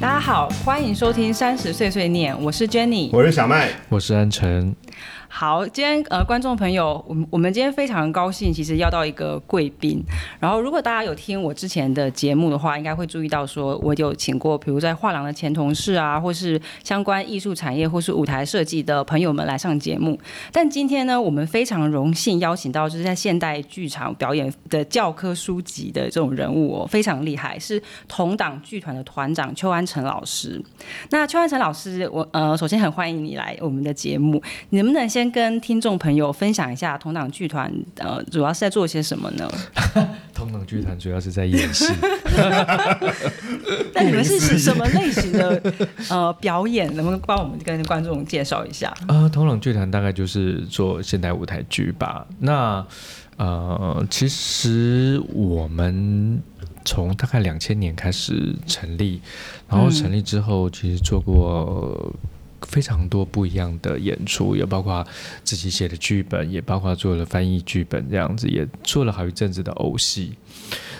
大家好，欢迎收听三十岁碎念，我是 Jenny，我是小麦，我是安晨。好，今天呃，观众朋友，我们我们今天非常高兴，其实要到一个贵宾。然后，如果大家有听我之前的节目的话，应该会注意到，说我有请过，比如在画廊的前同事啊，或是相关艺术产业或是舞台设计的朋友们来上节目。但今天呢，我们非常荣幸邀请到就是在现代剧场表演的教科书籍的这种人物哦，非常厉害，是同党剧团的团长邱安成老师。那邱安成老师，我呃，首先很欢迎你来我们的节目，你能不能先？先跟听众朋友分享一下同党剧团，呃，主要是在做些什么呢？同党剧团主要是在演戏。那你们是什么类型的 呃表演？能不能帮我们跟观众介绍一下？呃，同党剧团大概就是做现代舞台剧吧。那呃，其实我们从大概两千年开始成立，然后成立之后，其实做过。非常多不一样的演出，也包括自己写的剧本，也包括做了翻译剧本这样子，也做了好一阵子的偶戏。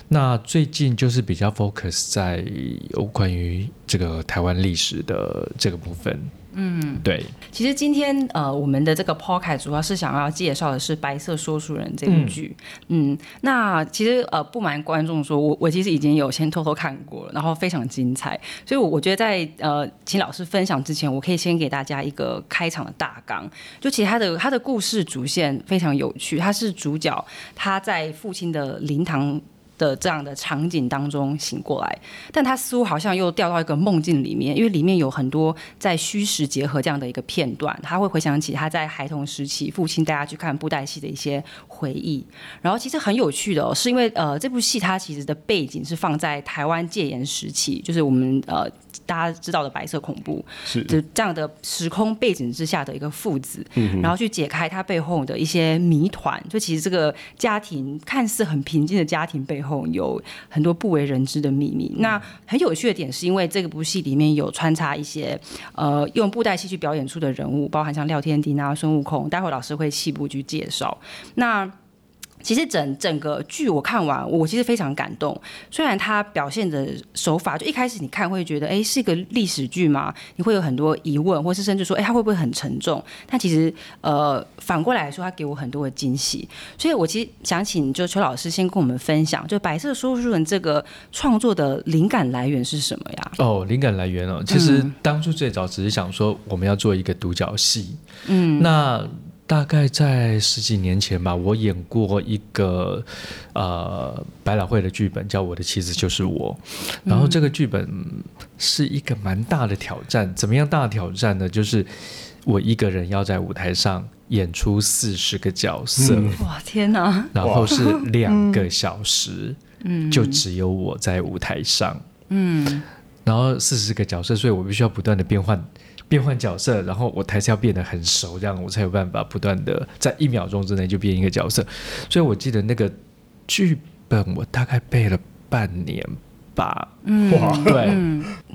那最近就是比较 focus 在有关于这个台湾历史的这个部分。嗯，对。其实今天呃，我们的这个 podcast 主要是想要介绍的是《白色说书人》这部剧。嗯，那其实呃，不瞒观众说，我我其实已经有先偷偷看过了，然后非常精彩。所以，我我觉得在呃，请老师分享之前，我可以先给大家一个开场的大纲。就其实他的他的故事主线非常有趣，他是主角，他在父亲的灵堂。的这样的场景当中醒过来，但他似乎好像又掉到一个梦境里面，因为里面有很多在虚实结合这样的一个片段，他会回想起他在孩童时期父亲带他去看布袋戏的一些回忆。然后其实很有趣的，哦是因为呃这部戏它其实的背景是放在台湾戒严时期，就是我们呃大家知道的白色恐怖，是就这样的时空背景之下的一个父子，然后去解开他背后的一些谜团。就其实这个家庭看似很平静的家庭背后。有很多不为人知的秘密。那很有趣的点是因为这个部戏里面有穿插一些呃用布袋戏去表演出的人物，包含像廖天丁啊、孙悟空。待会老师会细部去介绍。那其实整整个剧我看完，我其实非常感动。虽然它表现的手法，就一开始你看会觉得，哎，是一个历史剧吗？你会有很多疑问，或是甚至说，哎，它会不会很沉重？但其实，呃，反过来说，它给我很多的惊喜。所以我其实想请就邱老师先跟我们分享，就《白色说书人》这个创作的灵感来源是什么呀？哦，灵感来源哦，其实当初最早只是想说，我们要做一个独角戏。嗯，那。大概在十几年前吧，我演过一个呃百老汇的剧本，叫《我的妻子就是我》。然后这个剧本是一个蛮大的挑战。怎么样大挑战呢？就是我一个人要在舞台上演出四十个角色。哇，天哪！然后是两个小时，嗯，就只有我在舞台上，嗯，然后四十个角色，所以我必须要不断的变换。变换角色，然后我台词要变得很熟，这样我才有办法不断的在一秒钟之内就变一个角色。所以我记得那个剧本，我大概背了半年吧。嗯哇，对，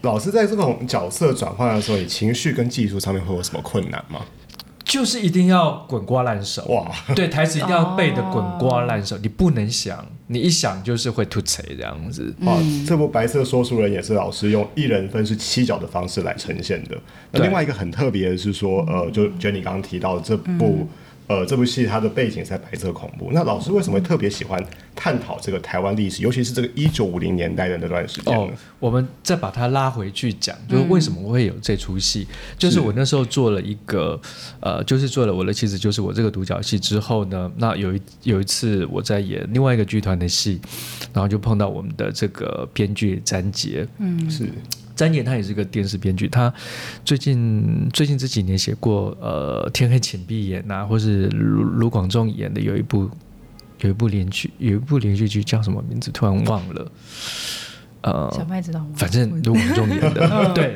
老师在这种角色转换的时候，你情绪跟技术上面会有什么困难吗？就是一定要滚瓜烂熟哇！对，台词一定要背的滚瓜烂熟，你不能想，你一想就是会吐词这样子。哇，这部《白色说书人》也是老师用一人分饰七角的方式来呈现的。那另外一个很特别的是说，呃，就觉得你刚刚提到的这部。呃，这部戏它的背景在白色恐怖。那老师为什么特别喜欢探讨这个台湾历史，尤其是这个一九五零年代的那段时间哦，我们再把它拉回去讲，就是为什么会有这出戏？就是我那时候做了一个，呃，就是做了我的妻子就是我这个独角戏之后呢，那有一有一次我在演另外一个剧团的戏，然后就碰到我们的这个编剧詹杰，嗯，是。詹爷他也是个电视编剧，他最近最近这几年写过呃《天黑请闭眼》呐，或是卢卢广仲演的有一部有一部连续有一部连续剧叫什么名字？突然忘了。呃，小麦知道吗？反正卢广仲演的，对，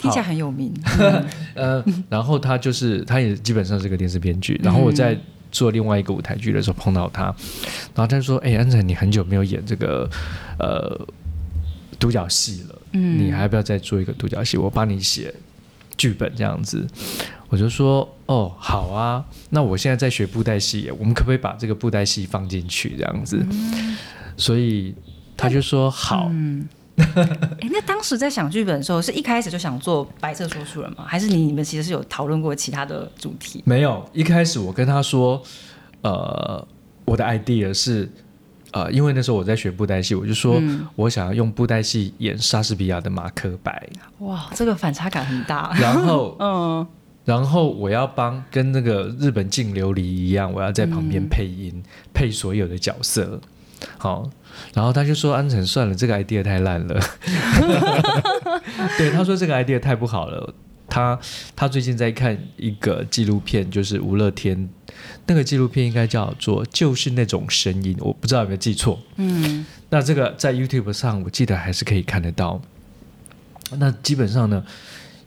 听起来很有名。呃，然后他就是他也基本上是个电视编剧。然后我在做另外一个舞台剧的时候碰到他，然后他说：“哎，安仔，你很久没有演这个呃独角戏了。”嗯你还要不要再做一个独角戏？我帮你写剧本这样子，我就说哦，好啊。那我现在在学布袋戏，我们可不可以把这个布袋戏放进去这样子？所以他就说好。哎，那当时在想剧本的时候，是一开始就想做白色说书人吗？还是你你们其实是有讨论过其他的主题？没有，一开始我跟他说，呃，我的 idea 是，呃，因为那时候我在学布袋戏，我就说我想要用布袋戏演莎士比亚的马克白，哇，这个反差感很大。然后，嗯，然后我要帮跟那个日本净琉璃一样，我要在旁边配音，配所有的角色。好，然后他就说：“安晨，算了，这个 idea 太烂了。”对，他说这个 idea 太不好了。他他最近在看一个纪录片，就是吴乐天那个纪录片，应该叫做《就是那种声音》，我不知道有没有记错。嗯，那这个在 YouTube 上，我记得还是可以看得到。那基本上呢，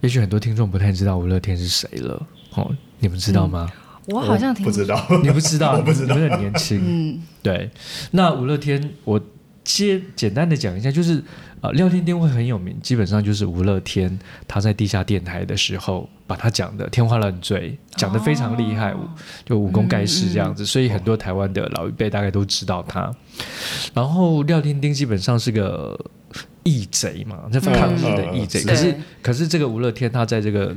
也许很多听众不太知道吴乐天是谁了。哦，你们知道吗？我好像不知道，你不知道，我不知道，你很年轻。嗯，对。那吴乐天，我先简单的讲一下，就是呃，廖天丁会很有名，基本上就是吴乐天他在地下电台的时候，把他讲的天花乱坠，讲的非常厉害，就武功盖世这样子，所以很多台湾的老一辈大概都知道他。然后廖天丁基本上是个义贼嘛，就抗日的义贼。可是可是这个吴乐天他在这个。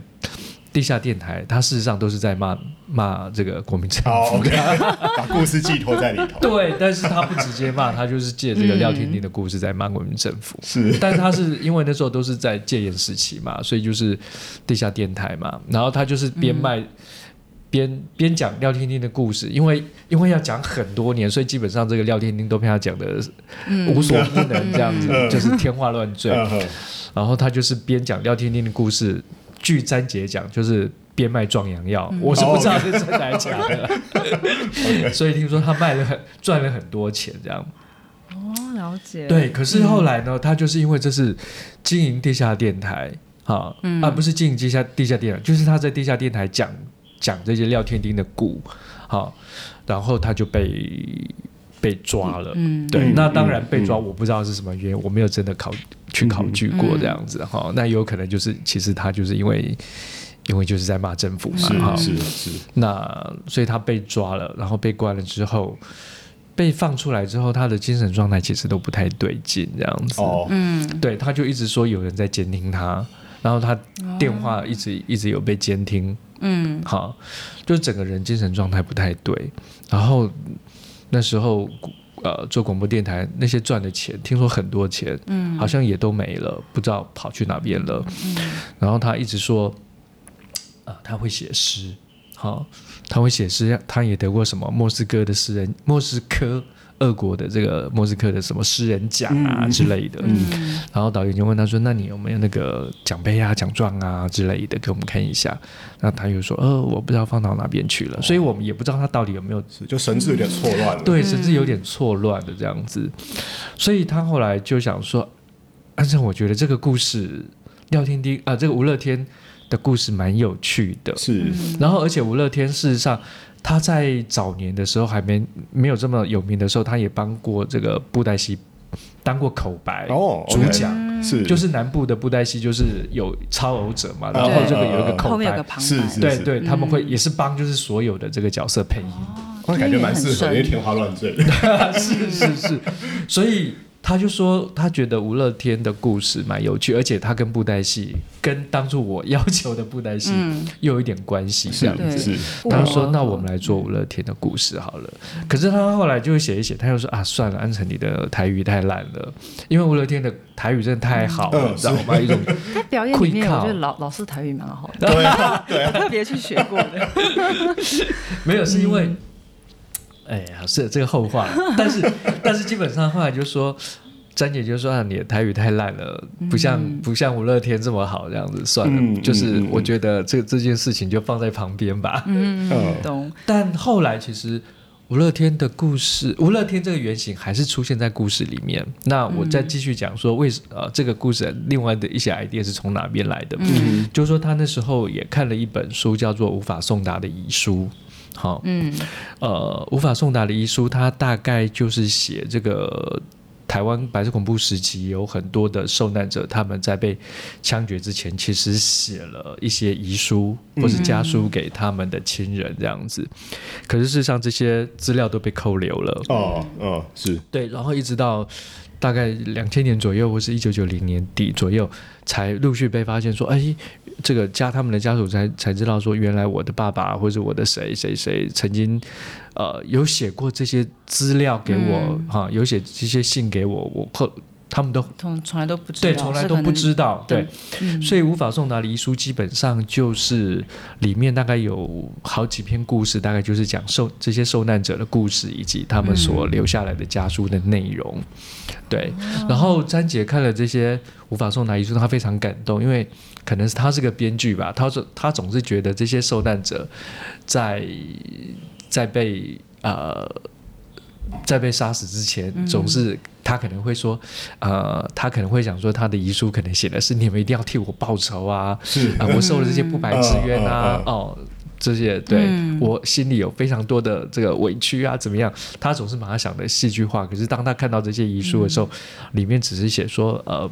地下电台，他事实上都是在骂骂这个国民政府，把故事寄托在里头。对，但是他不直接骂，他就是借这个廖天丁的故事在骂国民政府。是，但他是因为那时候都是在戒严时期嘛，所以就是地下电台嘛，然后他就是边卖边边讲廖天丁的故事，因为因为要讲很多年，所以基本上这个廖天丁都被他讲的无所不能，这样子就是天花乱坠。然后他就是边讲廖天丁的故事。据詹姐讲，就是边卖壮阳药，我是不知道是真的还是假的，所以听说他卖了很赚了很多钱，这样。哦，了解。对，可是后来呢，他就是因为这是经营地下电台，哈，啊，不是经营地下地下电台，就是他在地下电台讲讲这些廖天丁的故，好，然后他就被。被抓了，嗯，对，那当然被抓，我不知道是什么原因，我没有真的考去考据过这样子哈，那有可能就是其实他就是因为因为就是在骂政府嘛，哈，是是，那所以他被抓了，然后被关了之后，被放出来之后，他的精神状态其实都不太对劲这样子，哦，嗯，对，他就一直说有人在监听他，然后他电话一直一直有被监听，嗯，好，就整个人精神状态不太对，然后。那时候，呃，做广播电台那些赚的钱，听说很多钱，嗯，好像也都没了，不知道跑去哪边了。嗯，然后他一直说，呃，他会写诗，好，他会写诗，他也得过什么莫斯科的诗人，莫斯科。俄国的这个莫斯科的什么诗人奖啊之类的，然后导演就问他说：“那你有没有那个奖杯啊、奖状啊之类的给我们看一下？”那他又说：“呃，我不知道放到哪边去了。”所以我们也不知道他到底有没有，就神志有点错乱了。对，神志有点错乱的这样子。所以他后来就想说：“安正，我觉得这个故事廖天丁啊，这个吴乐天的故事蛮有趣的。”是，然后而且吴乐天事实上。他在早年的时候还没没有这么有名的时候，他也帮过这个布袋戏当过口白哦，主讲是。就是南部的布袋戏就是有超偶者嘛，然后这个有一个口白，是是，对对，他们会也是帮就是所有的这个角色配音，我感觉蛮适合，因为天花乱坠，是是是，所以。他就说，他觉得吴乐天的故事蛮有趣，而且他跟布袋戏，跟当初我要求的布袋戏又有一点关系，这样子。他说：“那我们来做吴乐天的故事好了。”可是他后来就写一写，他又说：“啊，算了，安成你的台语太烂了，因为吴乐天的台语真的太好了，知道吗？一种他表演里面，我觉得老老师台语蛮好的，对，特别去学过的。没有，是因为。”哎呀，是这个后话，但是 但是基本上后来就说，詹姐就说啊，你的台语太烂了，不像不像吴乐天这么好，这样子算了，就是我觉得这这件事情就放在旁边吧。嗯，懂。但后来其实吴乐天的故事，吴乐天这个原型还是出现在故事里面。那我再继续讲说，为什呃这个故事另外的一些 idea 是从哪边来的？嗯，就是说他那时候也看了一本书，叫做《无法送达的遗书》。好，嗯，呃，无法送达的遗书，它大概就是写这个台湾白色恐怖时期有很多的受难者，他们在被枪决之前，其实写了一些遗书或是家书给他们的亲人这样子。可是事实上，这些资料都被扣留了。哦，哦，是对，然后一直到大概两千年左右，或是一九九零年底左右，才陆续被发现说，哎，这个家他们的家属才才知道说，原来我的爸爸或者我的谁谁谁曾经，呃，有写过这些资料给我，哈，有写这些信给我，我后。他们都从从来都不知道，对，从来都不知道，对，嗯所以无法送达的遗书基本上就是里面大概有好几篇故事，大概就是讲受这些受难者的故事以及他们所留下来的家书的内容，对。然后詹姐看了这些无法送达遗书，她非常感动，因为可能是她是个编剧吧，她说她总是觉得这些受难者在在被呃。在被杀死之前，总是他可能会说，呃，他可能会想说，他的遗书可能写的是你们一定要替我报仇啊，是。啊、我受了这些不白之冤啊，哦，这些对、嗯我心里有非常多的这个委屈啊，怎么样？他总是把他想的戏剧化，可是当他看到这些遗书的时候，里面只是写说，呃，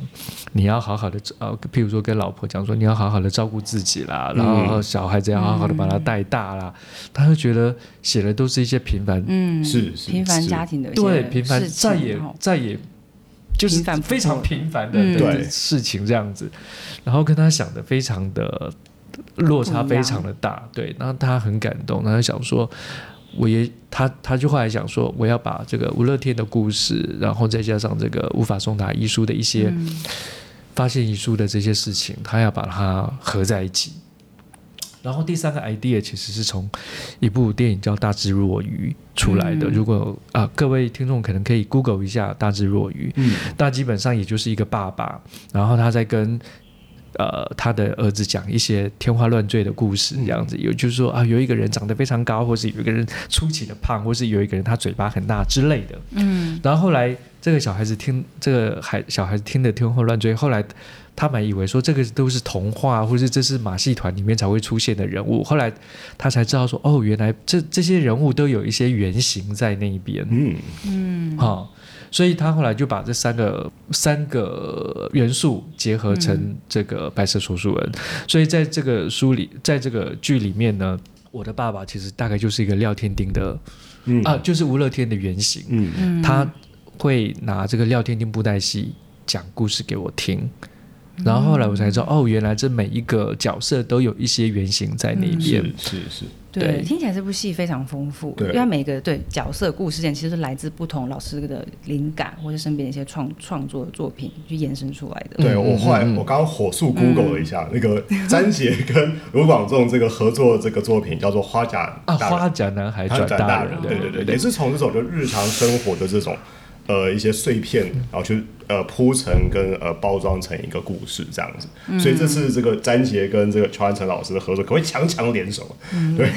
你要好好的，呃，譬如说跟老婆讲说，你要好好的照顾自己啦，然后小孩子要好好的把他带大啦，他就觉得写的都是一些平凡嗯，是是平凡是。家庭的对，平凡再也哦再也就是非常平凡的对。事情这样子，然后跟他想的非常的落差非常的大，对，然后他很感动，然后想说。我也他他就后来想说，我要把这个吴乐天的故事，然后再加上这个无法送达遗书的一些、嗯发现遗书的这些事情，他要把它合在一起。然后第三个 idea 其实是从一部电影叫《大智若愚》出来的。嗯如果啊、各位听众可能可以 Google 一下《大智若愚》，嗯那基本上也就是一个爸爸，然后他在跟呃他的儿子讲一些天花乱坠的故事，这样子。有就是说啊，有一个人长得非常高，或是有一个人出奇的胖，或是有一个人他嘴巴很大之类的。嗯然后后来这个小孩子听这个孩小孩子听得天花乱坠，后来他们以为说这个都是童话，或是这是马戏团里面才会出现的人物。后来他才知道说，哦，原来这这些人物都有一些原型在那边。嗯嗯哈、所以他后来就把这三个三个元素结合成这个白色说书人。所以在这个书里，在这个剧里面呢，我的爸爸其实大概就是一个廖天丁的、嗯啊，就是吴乐天的原型。嗯嗯，他会拿这个廖天丁布袋戏讲故事给我听。然后后来我才知道，哦，原来这每一个角色都有一些原型在那边。是是对听起来这部戏非常丰富，对因为它每个对角色故事线其实是来自不同老师的灵感，或者身边的一些创创作的作品去延伸出来的。对。嗯我后来嗯嗯我刚刚火速 Google 了一下，那个詹杰跟卢广仲这个合作的这个作品叫做《花甲啊，花甲男孩他转大人大人，，对对对，对。也是从这种就日常生活的这种呃一些碎片，然后去呃铺成跟呃包装成一个故事这样子。所以这次这个詹杰跟这个乔安成老师的合作，可谓强强联手。对，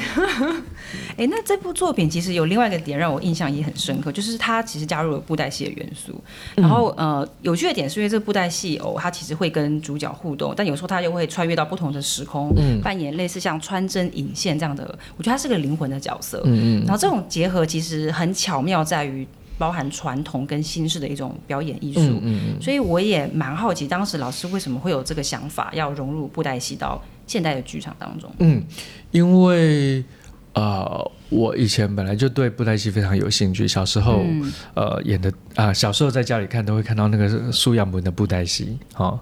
哎，那这部作品其实有另外一个点让我印象也很深刻，就是它其实加入了布袋戏的元素。然后呃，有趣的点是因为这布袋戏偶它其实会跟主角互动，但有时候它又会穿越到不同的时空，扮演类似像穿针引线这样的，我觉得它是个灵魂的角色。嗯嗯然后这种结合其实很巧妙，在于包含传统跟新式的一种表演艺术。嗯嗯嗯，所以我也蛮好奇，当时老师为什么会有这个想法，要融入布袋戏到现代的剧场当中？嗯，因为呃，我以前本来就对布袋戏非常有兴趣，小时候、嗯。呃演的啊、小时候在家里看都会看到那个苏扬文的布袋戏，啊、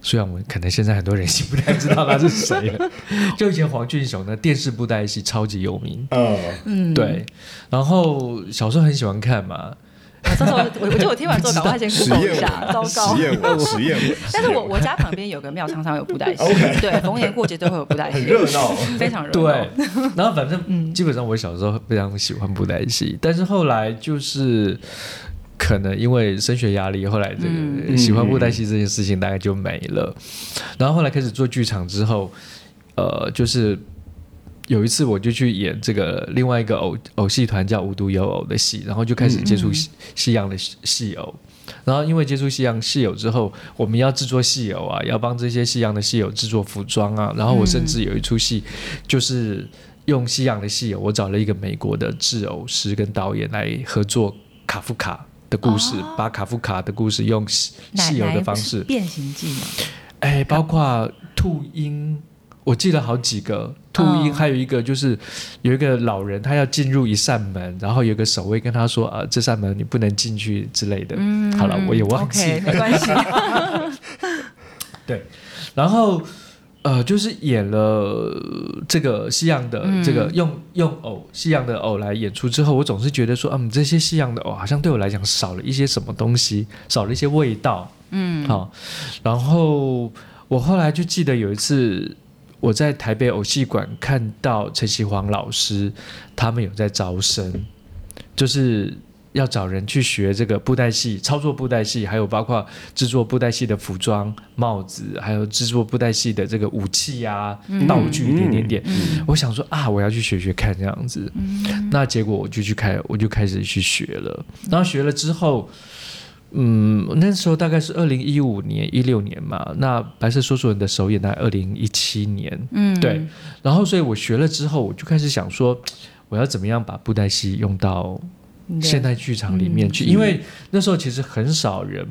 苏扬文可能现在很多人已经不太知道他是谁了，就以前黄俊雄的电视布袋戏超级有名，呃，嗯，对，然后小时候很喜欢看嘛，啊，到时候我我觉得我听完之后，赶快先实 Google 验一下，糟，糕实。验文，实验文。但是我我家旁边有个庙，常常有布袋戏对，逢年过节都会有布袋戏，很热闹。非常热闹。对，然后反正基本上我小时候非常喜欢布袋戏，但是后来就是可能因为升学压力，后来这个嗯喜欢布袋戏这件事情大概就没了。然后后来开始做剧场之后，呃，就是。有一次，我就去演这个另外一个偶偶戏团叫无独有偶的戏，然后就开始接触西西洋的戏戏偶。然后因为接触西洋戏偶之后，我们要制作戏偶啊，要帮这些西洋的戏偶制作服装啊。然后我甚至有一出戏，就是用西洋的戏偶，我找了一个美国的制偶师跟导演来合作卡夫卡的故事，哦把卡夫卡的故事用戏偶的方式，变形记嘛，哎，包括兔鹰，我记得好几个秃鹰，嗯还有一个就是有一个老人，他要进入一扇门，然后有个守卫跟他说啊，这扇门你不能进去之类的。嗯好了，我也忘记 OK，没关系。对，然后呃，就是演了这个西洋的嗯这个、用用偶西洋的偶来演出之后，我总是觉得说，嗯，这些西洋的偶好像对我来讲少了一些什么东西，少了一些味道。嗯，好，然后我后来就记得有一次。我在台北偶戏馆看到陈其煌老师，他们有在招生，就是要找人去学这个布袋戏、操作布袋戏，还有包括制作布袋戏的服装、帽子，还有制作布袋戏的这个武器啊、道具，一点点点。嗯我想说啊，我要去学学看这样子。那结果我就去开，我就开始去学了。然后学了之后，嗯，那时候大概是二零一五年、一六年嘛。那白色说书人的首演在二零一七年，嗯，对。然后，所以我学了之后，我就开始想说，我要怎么样把布袋戏用到现代剧场里面去？因为那时候其实很少人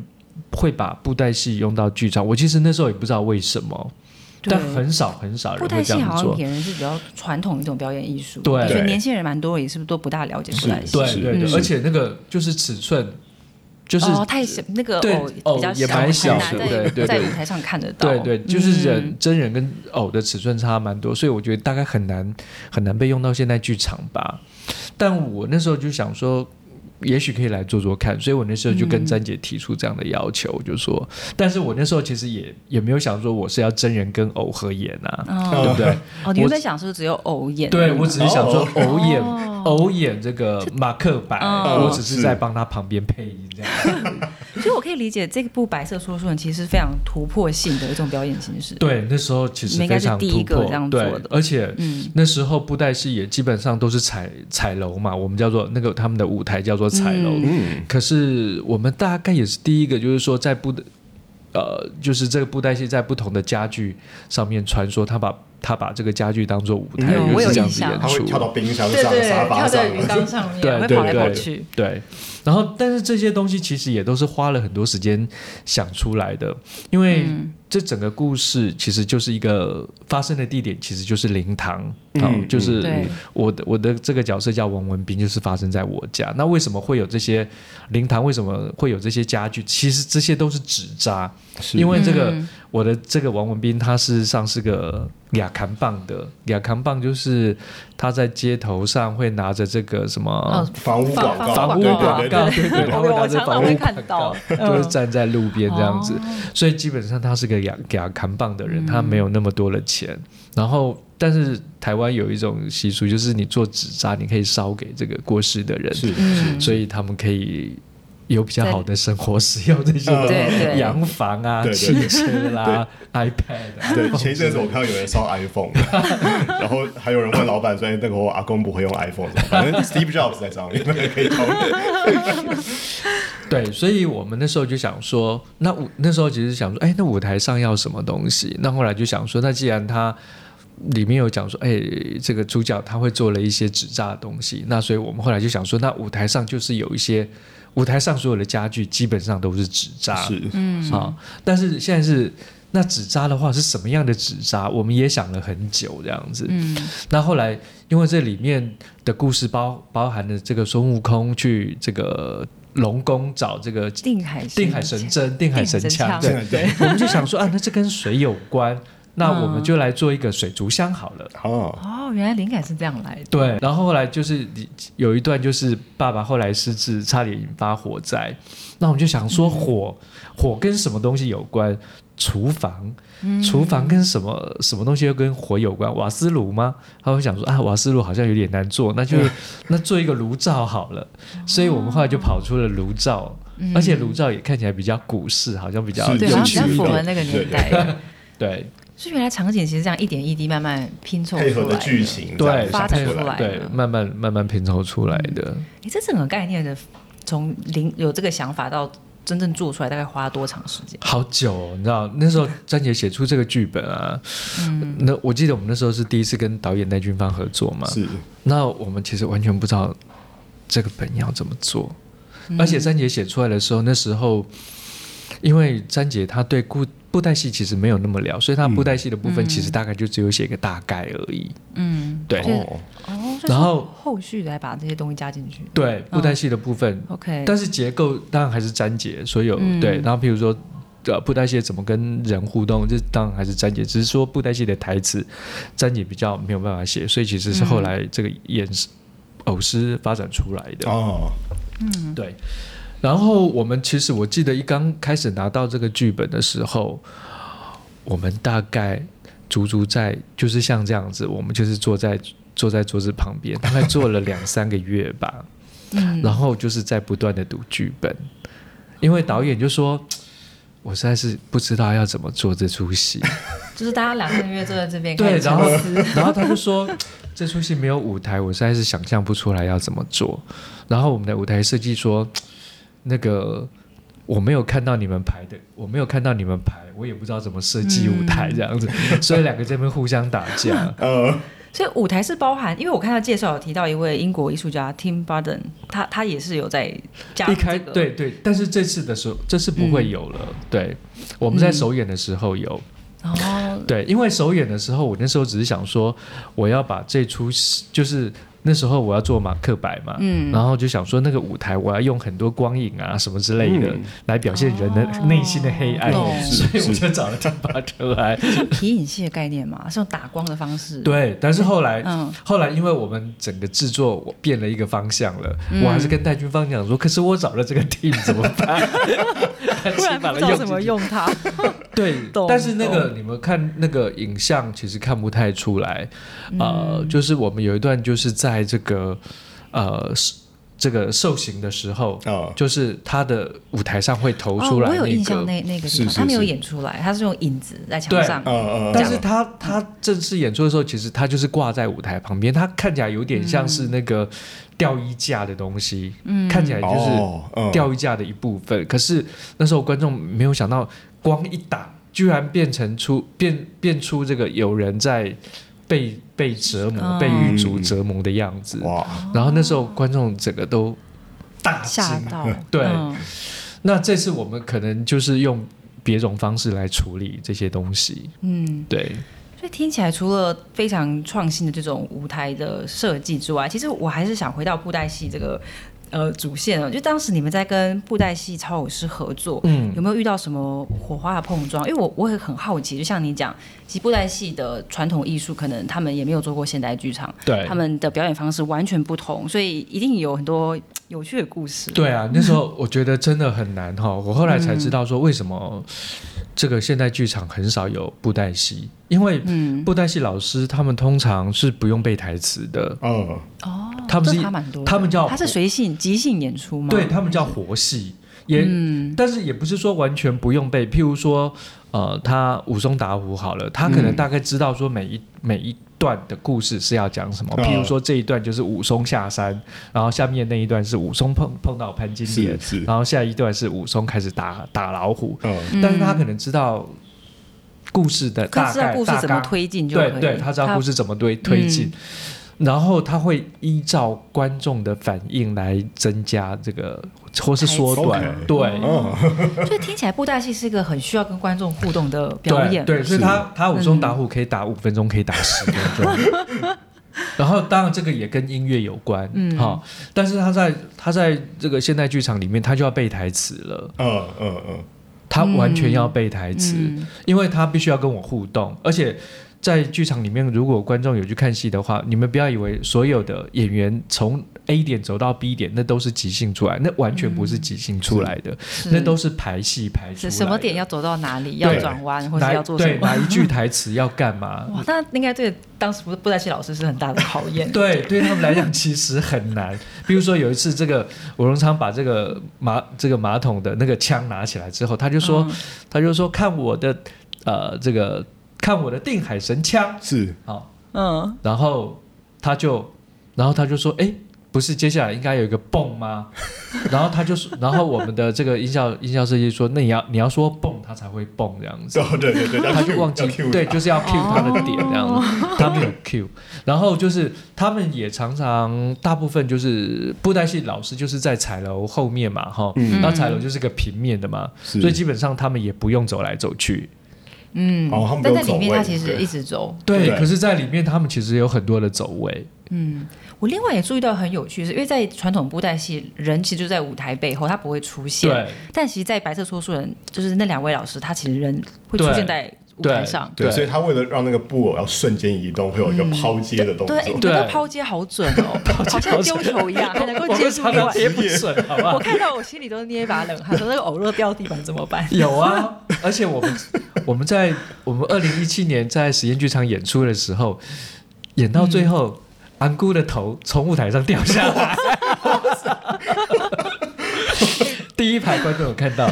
会把布袋戏用到剧场。我其实那时候也不知道为什么，但很少很少布人会袋戏好像这样做。以前是比较传统的一种表演艺术，对所以对年轻人蛮多也是不是都不大了解布袋戏？对对对，嗯而且那个就是尺寸，就是、哦，太小，那个对偶比较偶也蛮小的对对对在在舞台上看得到。对对，就是人、嗯真人跟偶的尺寸差蛮多，所以我觉得大概很难很难被用到现在剧场吧。但我那时候就想说。也许可以来做做看，所以我那时候就跟嗯詹姐提出这样的要求，我就说，但是我那时候其实也也没有想说我是要真人跟偶合演啊，哦对不对？哦，你我在想是不是只有偶演？对我只是想说哦偶演、哦偶演这个马克白，哦我只是在帮他旁边配音这样。所以我可以理解这部《白色说书人》其实是非常突破性的一种表演形式。，对，那时候其实应该是第一个这样做的，而且嗯，那时候布袋戏也基本上都是彩彩楼嘛，我们叫做那个他们的舞台叫做彩楼。可是我们大概也是第一个，就是说在布的呃，就是这个布袋戏在不同的家具上面穿梭，他把他把这个家具当做舞台，嗯就是这样子演出。他会跳到冰箱对上、对，沙发跳在上，鱼缸上面，对对会跑来跑对去。对，然后但是这些东西其实也都是花了很多时间想出来的，因为嗯这整个故事其实就是一个发生的地点，其实就是灵堂，嗯哦，就是我的我的这个角色叫王文斌，就是发生在我家。那为什么会有这些灵堂？为什么会有这些家具？其实这些都是纸扎，因为这个、嗯我的这个王文斌，他事实上是个亚扛棒的，亚扛棒就是他在街头上会拿着这个什么。哦房屋广告，房屋对广告，对对对对，他会拿着房屋会广看到告，就是站在路边这样子，哦所以基本上他是个亚亚扛棒的人，嗯他没有那么多的钱。然后，但是台湾有一种习俗，就是你做纸扎，你可以烧给这个过世的人，是嗯所以他们可以有比较好的生活，使用这些 对对洋房啊、对对汽车啦、iPad 啊。对，前一阵子我看到有人烧 iPhone，然后还有人问老板说：“哎那个我阿公不会用 iPhone，反正 Steve Jobs 在上面，那个可以讨论。对，所以我们那时候就想说，那舞那时候其实想说，哎，那舞台上要什么东西？那后来就想说，那既然他里面有讲说，哎，这个主角他会做了一些纸扎的东西，那所以我们后来就想说，那舞台上就是有一些舞台上所有的家具基本上都是纸扎，是，嗯啊，但是现在是。那纸扎的话是什么样的纸扎？我们也想了很久，这样子。嗯那后来，因为这里面的故事包包含了这个孙悟空去这个龙宫找这个定海定海神针、定海神枪，对对，我们就想说啊，那这跟水有关，那我们就来做一个水族箱好了。哦，哦，原来灵感是这样来的。对，然后后来就是有一段就是爸爸后来失智，差点引发火灾，那我们就想说火、火跟什么东西有关？厨房，厨房跟什么什么东西又跟火有关？瓦斯炉吗？他会想说啊，瓦斯炉好像有点难做，那就那做一个炉灶好了。所以我们后来就跑出了炉灶，而且炉灶也看起来比较古式，好像比较有好像比较趣一点。符合那个年代。对 所以原来场景其实这样一点一滴慢慢拼凑配合的剧情对，发展出来对，慢慢慢慢拼凑出来的。你这整个概念的从零有这个想法到真正做出来，大概花了多长时间？好久、哦，你知道那时候詹姐写出这个剧本啊，嗯。那我记得我们那时候是第一次跟导演戴俊芳合作嘛，是。那我们其实完全不知道这个本要怎么做，而且詹姐写出来的时候，那时候因为詹姐她对布布袋戏其实没有那么了，所以她布袋戏的部分其实大概就只有写个大概而已。嗯，对然后后续再把这些东西加进去。对，布袋戏的部分，OK，但是结构当然还是詹姐所有、嗯对。然后譬如说。呃，布袋戏怎么跟人互动？这当然还是詹姐，只是说布袋戏的台词，詹姐比较没有办法写，所以其实是后来这个演偶师发展出来的。哦，嗯对，然后我们其实我记得一刚开始拿到这个剧本的时候，我们大概足足在就是像这样子，我们就是坐在 坐在桌子旁边，大概坐了两三个月吧，嗯，然后就是在不断的读剧本，因为导演就说。我实在是不知道要怎么做这出戏，就是大家两三个月坐在这边对，然后。然后他就说这出戏没有舞台，我实在是想象不出来要怎么做。然后我们的舞台设计说，那个我没有看到你们排的，我没有看到你们排，我也不知道怎么设计舞台这样子，所以两个这边互相打架。呃，所以舞台是包含，因为我看到介绍有提到一位英国艺术家 Tim Burton，他他也是有在加对对，但是这次的时候，这次不会有了。对，我们在首演的时候有。哦，对，因为首演的时候，我那时候只是想说，我要把这出戏，就是那时候我要做马克白嘛，嗯然后就想说那个舞台我要用很多光影啊什么之类的、嗯来表现人的哦内心的黑暗，懂 所以我就找了张巴特来。皮影戏的概念嘛，是用打光的方式。，对，但是后来。嗯，后来，因为我们整个制作我变了一个方向了，嗯我还是跟戴军方讲说，可是我找了这个 team 怎么办？突然不知道怎么用它。对，但是那个你们看那个影像，其实看不太出来。嗯呃，就是我们有一段就是在这个呃是这个受刑的时候，哦就是他的舞台上会投哦，出来那我有印象个。那那个地方，是是他没有演出来，他是用影子在墙上。呃呃，但是他他正式演出的时候，其实他就是挂在舞台旁边，他看起来有点像是那个吊衣架的东西，嗯看起来就是吊衣架的一部分。可是那时候观众没有想到，光一打，居然变成出变变出这个有人在被被折磨、嗯被狱卒折磨的样子。哇，然后那时候观众整个都大惊。吓到，对嗯那这次我们可能就是用别种方式来处理这些东西。嗯，对，所以听起来除了非常创新的这种舞台的设计之外，其实我还是想回到布袋戏这个呃主线哦。就当时你们在跟布袋戏超偶师合作，嗯有没有遇到什么火花的碰撞？因为我我也很好奇，就像你讲，其实布袋戏的传统艺术，可能他们也没有做过现代剧场，对他们的表演方式完全不同，所以一定有很多有趣的故事。对啊，那时候我觉得真的很难哈。我后来才知道说为什么这个现代剧场很少有布袋戏，因为嗯，布袋戏老师他们通常是不用背台词的，嗯，哦，他们是他们叫他是随性即兴演出吗？对他们叫活戏，也、嗯但是也不是说完全不用背。譬如说，呃，他武松打虎好了，他可能嗯。大概知道说每一、每一段的故事是要讲什么。嗯。譬如说这一段就是武松下山，然后下面那一段是武松碰碰到潘金莲是，然后下一段是武松开始打打老虎，嗯，嗯但是他可能知道故事的他知道大概故事怎么推进就，对对，他知道故事怎么推推进，然后他会依照观众的反应来增加这个，或是缩短。对。嗯，所以听起来布袋戏是一个很需要跟观众互动的表演。对对，所以是。他他武松打虎可以打五分钟，可以打十分钟。然后当然这个也跟音乐有关，嗯。好、但是他在他在这个现代剧场里面，他就要背台词了，嗯嗯嗯，他完全要背台词。嗯。因为他必须要跟我互动，而且在剧场里面，如果观众有去看戏的话，你们不要以为所有的演员从 A 点走到 B 点，那都是即兴出来，那完全不是即兴出来的，是那都是排戏排出来的。什么点要走到哪里，要转弯或者要做什么？对哪一句 台词要干嘛？哇，那应该对当时布布袋戏老师是很大的考验。对，对他们来讲其实很难。比如说有一次，这个吴荣昌把这个马这个马桶的那个枪拿起来之后，他就说，嗯他就说看我的呃这个看我的定海神枪，是，好，嗯，然后他就然后他就说，哎，不是接下来应该有一个蹦吗？然后他就说，然后我们的这个音效音效设计说，那你要你要说蹦，他才会蹦这样子。哦，对对对，他就忘记对，就是要 cue 他的点这样子，他没有 cue。然后就是他们也常常大部分就是布袋戏老师就是在彩楼后面嘛，哈，嗯那彩楼就是个平面的嘛，所以基本上他们也不用走来走去。嗯哦他们但在里面他其实一直走。对，对可是，在里面他们其实有很多的走位。嗯，我另外也注意到很有趣，是因为在传统布袋戏，人其实就在舞台背后，他不会出现。对但其实，在白色说书人，就是那两位老师，他其实人会出现在舞台上。对，对所以他为了让那个布偶要瞬间移动，会有一个抛接的动作对，。哎你的抛接好准哦，好像丢球一样，还能够接住另外。们常常贴不准，好吧？我看到我心里都捏一把冷汗，说那个偶若掉地板怎么办？有啊，而且我们我们在我们二零一七年在实验剧场演出的时候，演到最后，安姑的头从舞台上掉下来，第一排观众有看到，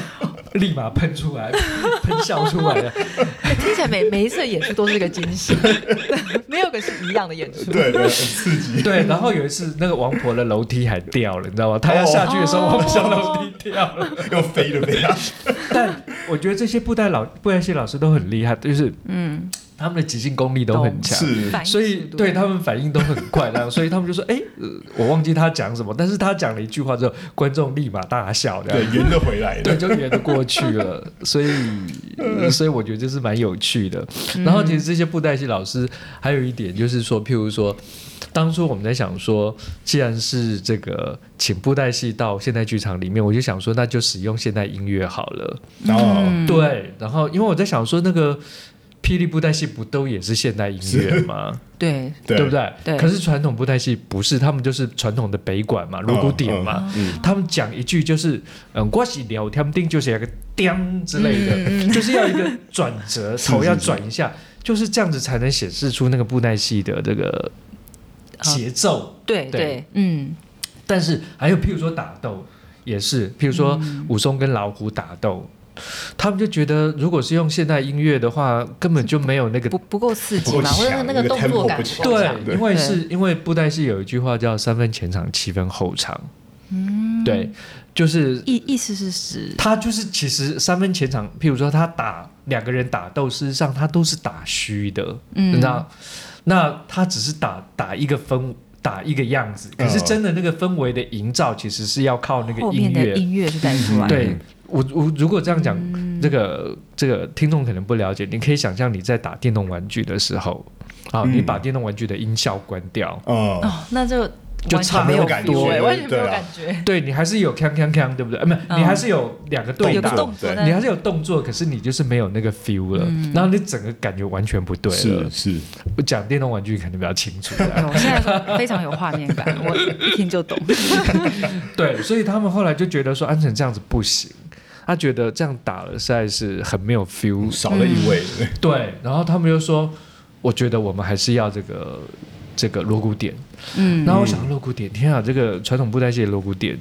立马喷出来，喷笑出来了。哎听起来每每一次的演出都是个惊喜，没有个是一样的演出。对对，很刺激。对，然后有一次那个王婆的楼梯还掉了，你知道吗？她要下去的时候，哦我们小楼梯掉了。又飞了飞啊！但我觉得这些布袋老布袋戏老师都很厉害，就是嗯，他们的即兴功力都很强。是所以对他们反应都很快，然后 所以他们就说：“哎、呃我忘记他讲什么，但是他讲了一句话之后，观众立马大笑，这对，样圆的回来对，就圆得过去了。所以，呃所以我觉得这是蛮有趣的。然后，其实这些布袋戏老师还有一点就是说，譬如说，当初我们在想说，既然是这个请布袋戏到现代剧场里面，我就想说，那就使用现代音乐好了。然后对，然后因为我在想说，那个霹雳布袋戏不都也是现代音乐吗？对，对对不对？对可是传统布袋戏不是，他们就是传统的北管嘛，锣鼓点嘛。嗯，他们讲一句就是，嗯，我是聊天定，就是要个叮之类的，嗯就是要一个转折，是头要是是转一下，就是这样子才能显示出那个布袋戏的这个节奏。对对对，嗯，但是还有譬如说打斗也是，譬如说武松跟老虎打斗。他们就觉得，如果是用现代音乐的话，根本就没有那个不不够刺激嘛，或者那个那个动作感不强对，因为是因为布袋戏有一句话叫“三分前场，七分后场”。嗯，对，就是意意思是指他就是其实三分前场，譬如说他打两个人打斗，事实上他都是打虚的，嗯你知道？那他只是打打一个分。打一个样子，可是嗯真的那个氛围的营造，其实是要靠那个音乐。音乐是带出来的，对我，我如果这样讲，这个这个听众可能不了解，你可以想象你在打电动玩具的时候，啊，嗯。你把电动玩具的音效关掉，哦，哦，那就就差没有感觉欸完全没有感觉，对你还是有锵锵锵，对不对？呃，没，嗯。你还是有两个对。打你还是有动作，可是你就是没有那个 feel 了，嗯。然后你整个感觉完全不对了。是。是，我讲电动玩具肯定比较清楚，这样有，现在非常有画面感，我一听就懂。对，所以他们后来就觉得说安城这样子不行，他觉得这样打了实在是很没有 feel，少了一位。对，然后他们就说，我觉得我们还是要这个这个锣鼓点。嗯。然后我想锣鼓点，天啊，这个传统布袋戏的锣鼓点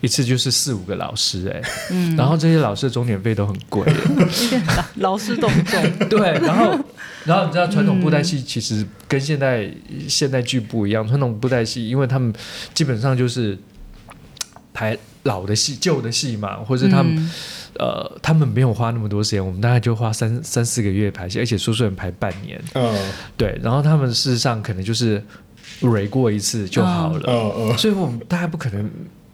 一次就是四五个老师哎、嗯，然后这些老师的钟点费都很贵，有点劳劳师动众，对，然后然后你知道传统布袋戏其实跟现代现代剧不一样，传统布袋戏因为他们基本上就是排老的戏、旧的戏嘛，或者他们、嗯呃他们没有花那么多时间，我们大概就花三三四个月排戏，而且说书人排半年，嗯。对，然后他们事实上可能就是蕊过一次就好了，嗯嗯，所以我们大概不可能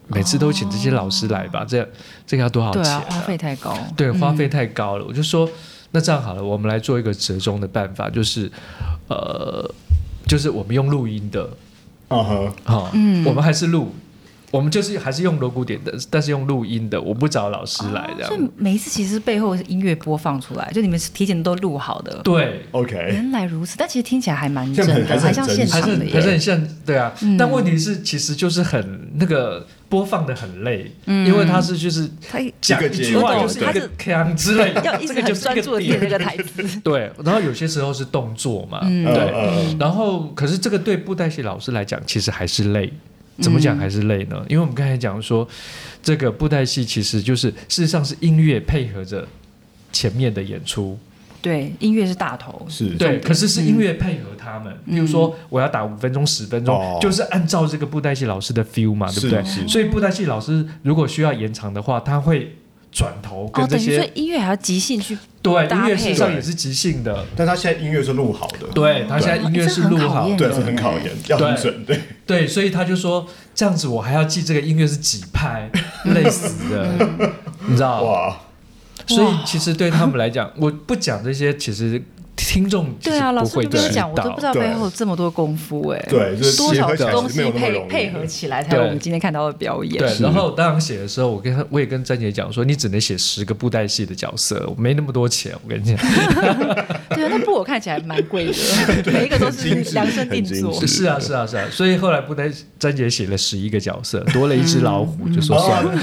每次都请这些老师来吧？这这个要多少钱、对啊，花费太高，对，花费嗯太高了。我就说，那这样好了，我们来做一个折中的办法，就是呃，就是我们用录音的，嗯哼，哈、嗯。我们还是录。我们就是还是用锣鼓点的，但是用录音的，我不找老师来这样。所以每一次其实背后是音乐播放出来，就你们是提前都录好的。对，OK，原来如此，但其实听起来还蛮这真的，还是很还像现场的耶。还是很像，对啊。嗯但问题是，其实就是很那个播放的很累，嗯因为他是就是他讲一句话就是一我懂个锵之类的，要一直这个就专注的念那点个台词。对，然后有些时候是动作嘛，嗯对，嗯然后可是这个对布袋戏老师来讲，其实还是累。怎么讲还是累呢？因为我们刚才讲说，这个布袋戏其实就是事实上是音乐配合着前面的演出，对，音乐是大头，是。对，可是是音乐配合他们，比如说我要打五分钟、十分钟，哦。就是按照这个布袋戏老师的 feel 嘛，对不对？所以布袋戏老师如果需要延长的话，他会转头跟哦，这些、音乐还要即兴去，对音乐事实上也是即兴的，但他现在音乐是录好的，对他现在音乐是录好对，这很考验，要很准，对，对，所以他就说这样子我还要记这个音乐是几拍，累死的，你知道？哇，所以其实对他们来讲，我不讲这些，其实听众对啊，老师就跟你讲，我都不知道背后这么多功夫哎，对，就是多少东西配配合起来才有我们今天看到的表演。对，然后当然写的时候，我跟他我也跟詹姐讲说，你只能写十个布袋戏的角色，我没那么多钱，我跟你讲。对啊，那布偶看起来蛮贵的，每一个都是量身定做是啊，是啊，是啊，所以后来布袋詹姐写了十一个角色，多了一只老虎，就说算了。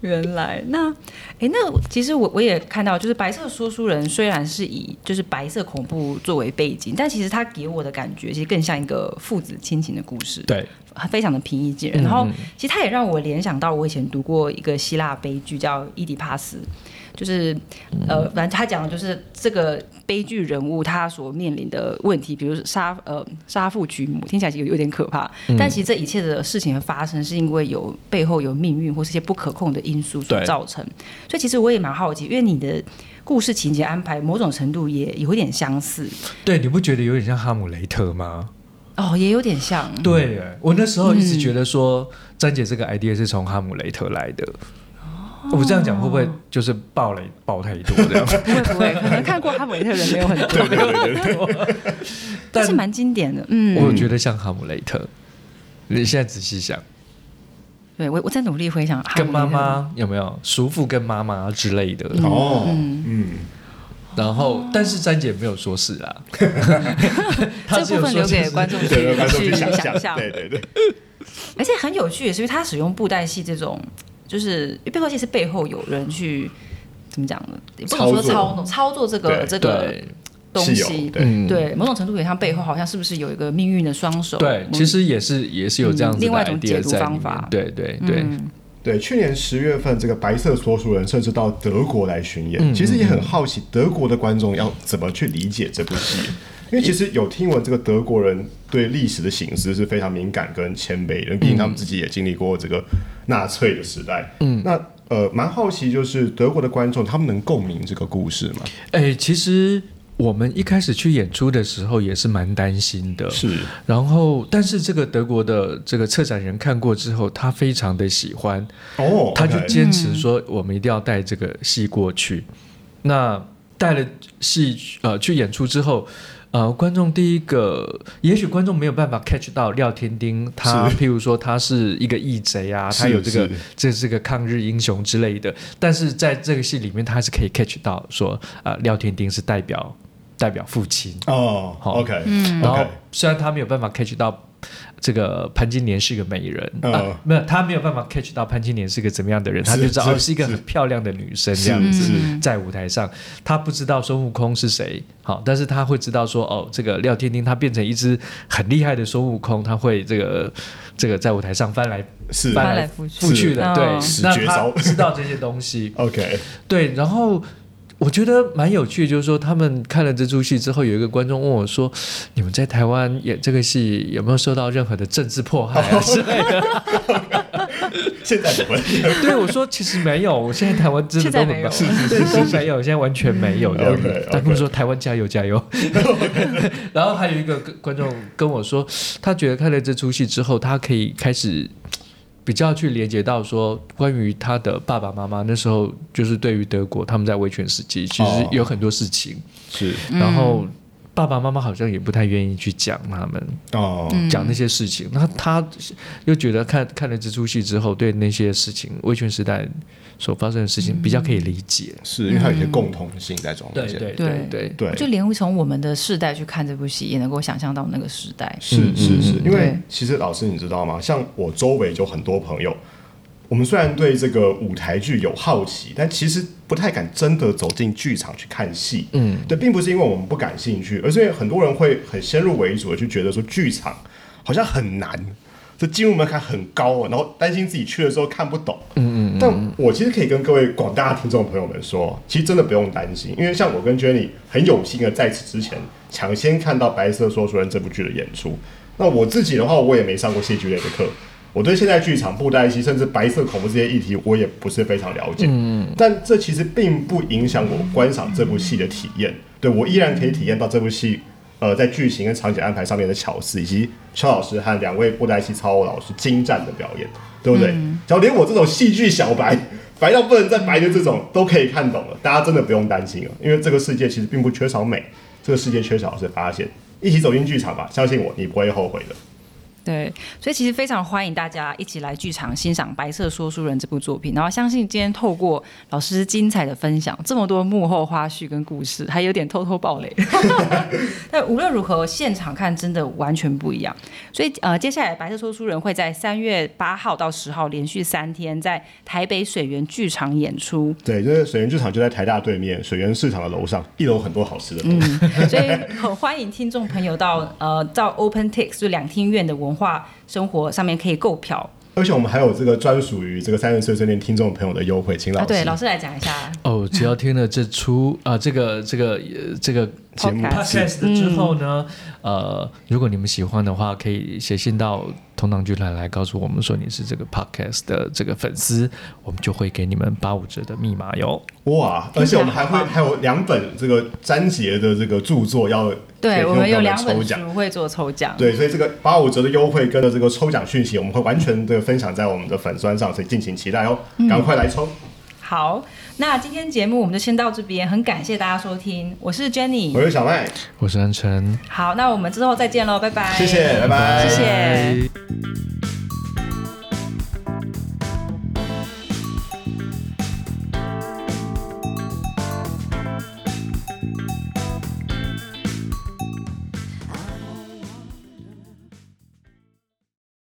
原来那，哎，那其实我我也看到，就是白色说书人虽然是以就是白色恐怖作为背景，但其实他给我的感觉其实更像一个父子亲情的故事。对，非常的平易近人。嗯然后嗯，其实他也让我联想到我以前读过一个希腊悲剧叫《伊底帕斯》，就是呃，反正他讲的就是这个悲剧人物他所面临的问题，比如杀呃杀父娶母，听起来有有点可怕。但其实这一切的事情的发生，是因为有背后有命运或是一些不可控的因素所造成。所以其实我也蛮好奇，因为你的故事情节安排某种程度也有点相似对，你不觉得有点像哈姆雷特吗？哦，也有点像。对，我那时候一直觉得说，詹姐这个 idea 是从哈姆雷特来的。我这样讲会不会就是爆雷爆太多这样？不会不会，可能看过哈姆雷特的人没有很多。对对对对对，但是蛮经典的，嗯，我觉得像哈姆雷特。你现在仔细想，对我我在努力回想跟妈妈有没有？叔父跟妈妈之类的？哦，嗯，然后，但是詹姐没有说是啊，她 这部分留给观众去去想象，对对对，而且很有趣的是，因为他使用布袋戏这种，就是因为背后其实背后有人去怎么讲呢？也不能说操作操弄操作这个这个东西，对嗯对，某种程度也像背后好像是不是有一个命运的双手？对，其实也是也是有这样子嗯另外一种解读方法对对对，嗯对，去年十月份，这个白色所属人甚至到德国来巡演，嗯其实也很好奇德国的观众要怎么去理解这部戏。因为其实有听闻，这个德国人对历史的醒思是非常敏感跟谦卑的，毕竟他们自己也经历过这个纳粹的时代。嗯，那呃，蛮好奇，就是德国的观众他们能共鸣这个故事吗？哎，其实我们一开始去演出的时候也是蛮担心的，是然后但是这个德国的这个策展人看过之后，他非常的喜欢，哦，他就坚持说我们一定要带这个戏过去。那带了戏呃去演出之后。呃，观众第一个，也许观众没有办法 catch 到廖天丁，他譬如说他是一个义贼啊，他有这个是。这是个抗日英雄之类的，但是在这个戏里面，他还是可以 catch 到说，呃，廖天丁是代表代表父亲，哦好，OK，嗯。然后虽然他没有办法 catch 到这个潘金莲是个美人、嗯。啊，没有，他没有办法 catch 到潘金莲是个怎么样的人，是他就知道是哦是一个很漂亮的女生这样子在舞台上，他不知道孙悟空是谁，好，但是他会知道说哦，这个廖天丁他变成一只很厉害的孙悟空，他会这个这个在舞台上翻来是。翻来覆去。的，对。哦，那他知道这些东西，OK，对，然后我觉得蛮有趣，就是说他们看了这出戏之后，有一个观众问我说：“你们在台湾演这个戏有没有受到任何的政治迫害啊之类的现在不会，？” 对我说：“其实没有，我现在台湾真的都很棒，现在对都没有，现在完全没有这样子 OK，OK 他们说：“台湾加油加油！” 然后还有一个观众跟我说，他觉得看了这出戏之后，他可以开始。比较去连接到说，关于他的爸爸妈妈那时候，就是对于德国他们在威权时期，其实哦。有很多事情，是。然后爸爸妈妈好像也不太愿意去讲他们哦，讲那些事情。那他又觉得看看了这出戏之后，对那些事情威权时代所发生的事情比较可以理解。是因为它有一些共同性在中间，对对对。对对，对，就连从我们的世代去看这部戏，也能够想象到那个时代。是嗯是是。嗯，因为其实老师你知道吗？像我周围就很多朋友，我们虽然对这个舞台剧有好奇，但其实不太敢真的走进剧场去看戏。嗯，对，并不是因为我们不感兴趣，而是因为很多人会很先入为主的去觉得说剧场好像很难。这进入门槛很高哦，然后担心自己去的时候看不懂。嗯嗯。但我其实可以跟各位广大听众朋友们说，其实真的不用担心，因为像我跟 Jenny 很有幸的在此之前抢先看到《白色说书人》这部剧的演出。那我自己的话，我也没上过戏剧类的课，我对现在剧场、布袋戏甚至白色恐怖这些议题，我也不是非常了解。嗯。但这其实并不影响我观赏这部戏的体验，对我依然可以体验到这部戏。呃，在剧情跟场景安排上面的巧思，以及邱老师和两位布袋戏超老师精湛的表演，对不对？只要连我这种戏剧小白，白到不能再白的这种，都可以看懂了，大家真的不用担心了，因为这个世界其实并不缺少美，这个世界缺少的是发现。一起走进剧场吧，相信我，你不会后悔的。对，所以其实非常欢迎大家一起来剧场欣赏《白色说书人》这部作品。然后相信今天透过老师精彩的分享，这么多幕后花絮跟故事，还有点偷偷爆雷。但无论如何，现场看真的完全不一样。所以呃，接下来《白色说书人》会在三月八号到十号连续三天在台北水源剧场演出。对，就是水源剧场就在台大对面水源市场的楼上，一楼很多好吃的。嗯，所以很欢迎听众朋友到呃到 OpenTix 就两厅院的文。化生活上面可以购票，而且我们还有这个专属于这个三十岁岁年听众朋友的优惠，请老师对老师来讲一下哦。只要听了这出啊，这个这个这个节目 podcast 之后呢，呃，如果你们喜欢的话，可以写信到。同党剧团来告诉我们说你是这个 podcast 的这个粉丝，我们就会给你们八五折的密码哟。哇！而且我们还会还有两本这个章节的这个著作要对，我们有两本书会做抽奖。对，所以这个八五折的优惠跟着这个抽奖讯息，我们会完全的分享在我们的粉砖上，所以敬请期待哦，赶快来抽。好，那今天节目我们就先到这边，很感谢大家收听，我是 Jenny，我是小麦，我是安晨。好，那我们之后再见喽，拜拜。谢谢，拜拜，谢谢。